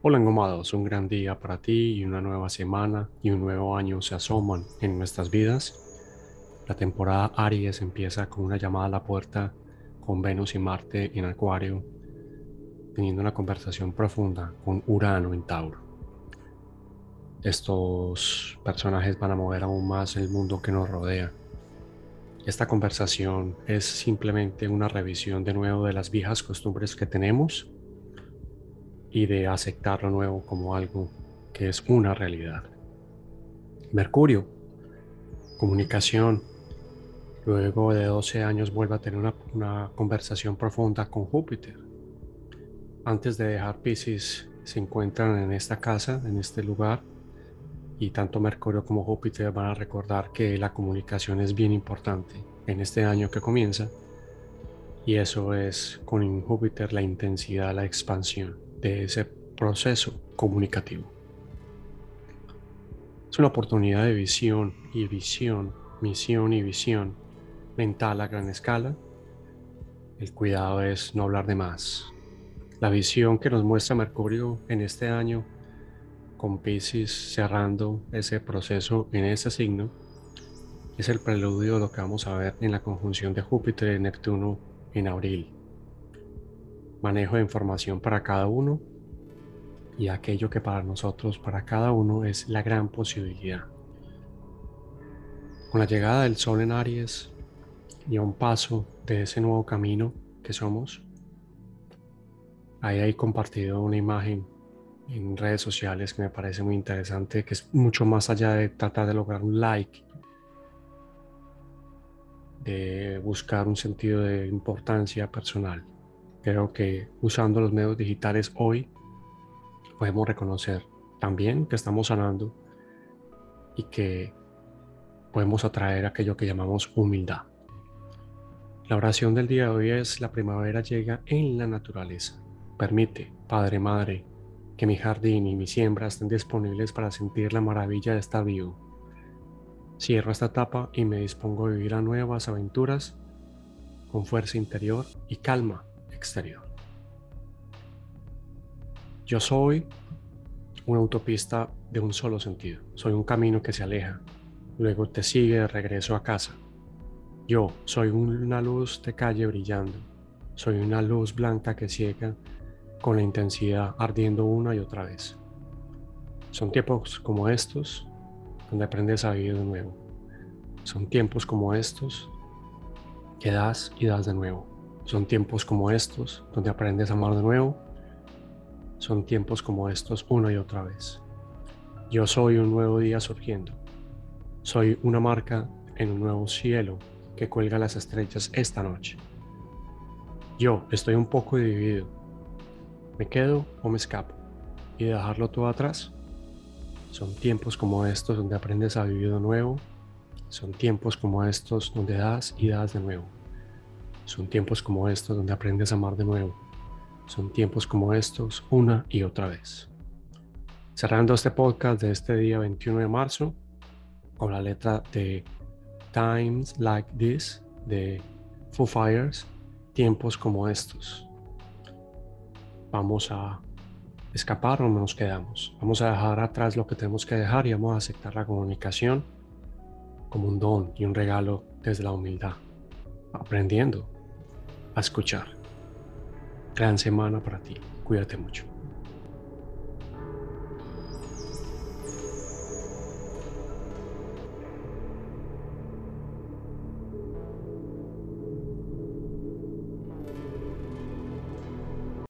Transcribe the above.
Hola engomados, un gran día para ti y una nueva semana y un nuevo año se asoman en nuestras vidas. La temporada Aries empieza con una llamada a la puerta con Venus y Marte en Acuario, teniendo una conversación profunda con Urano en Tauro. Estos personajes van a mover aún más el mundo que nos rodea. Esta conversación es simplemente una revisión de nuevo de las viejas costumbres que tenemos y de aceptar lo nuevo como algo que es una realidad. Mercurio, comunicación. Luego de 12 años vuelve a tener una, conversación profunda con Júpiter. Antes de dejar Pisces, se encuentran en esta casa, en este lugar, y tanto Mercurio como Júpiter van a recordar que la comunicación es bien importante en este año que comienza, y eso es con Júpiter la intensidad, la expansión de ese proceso comunicativo. Es una oportunidad de visión y visión, misión y visión mental a gran escala. El cuidado es no hablar de más. La visión que nos muestra Mercurio en este año, con Pisces cerrando ese proceso en ese signo, es el preludio de lo que vamos a ver en la conjunción de Júpiter y Neptuno en abril manejo de información para cada uno y aquello que para nosotros, para cada uno, es la gran posibilidad. Con la llegada del Sol en Aries y a un paso de ese nuevo camino que somos, ahí hay compartido una imagen en redes sociales que me parece muy interesante, que es mucho más allá de tratar de lograr un like, de buscar un sentido de importancia personal Creo que usando los medios digitales hoy podemos reconocer también que estamos sanando y que podemos atraer aquello que llamamos humildad. La oración del día de hoy es la primavera llega en la naturaleza. Permite, Padre, Madre, que mi jardín y mi siembra estén disponibles para sentir la maravilla de estar vivo. Cierro esta etapa y me dispongo a vivir a nuevas aventuras con fuerza interior y calma exterior. Yo soy una autopista de un solo sentido. Soy un camino que se aleja, luego te sigue de regreso a casa. Yo soy una luz de calle brillando. Soy una luz blanca que ciega con la intensidad ardiendo una y otra vez. Son tiempos como estos donde aprendes a vivir de nuevo. Son tiempos como estos que das y das de nuevo. Son tiempos como estos donde aprendes a amar de nuevo. Son tiempos como estos una y otra vez. Yo soy un nuevo día surgiendo. Soy una marca en un nuevo cielo que cuelga las estrellas esta noche. Yo estoy un poco dividido. ¿Me quedo o me escapo? ¿Y dejarlo todo atrás? Son tiempos como estos donde aprendes a vivir de nuevo. Son tiempos como estos donde das y das de nuevo. Son tiempos como estos donde aprendes a amar de nuevo. Son tiempos como estos una y otra vez. Cerrando este podcast de este día 21 de marzo con la letra de Times Like This de Foo Fires, tiempos como estos. Vamos a escapar o no nos quedamos. Vamos a dejar atrás lo que tenemos que dejar y vamos a aceptar la comunicación como un don y un regalo desde la humildad, aprendiendo escuchar. Gran semana para ti. Cuídate mucho.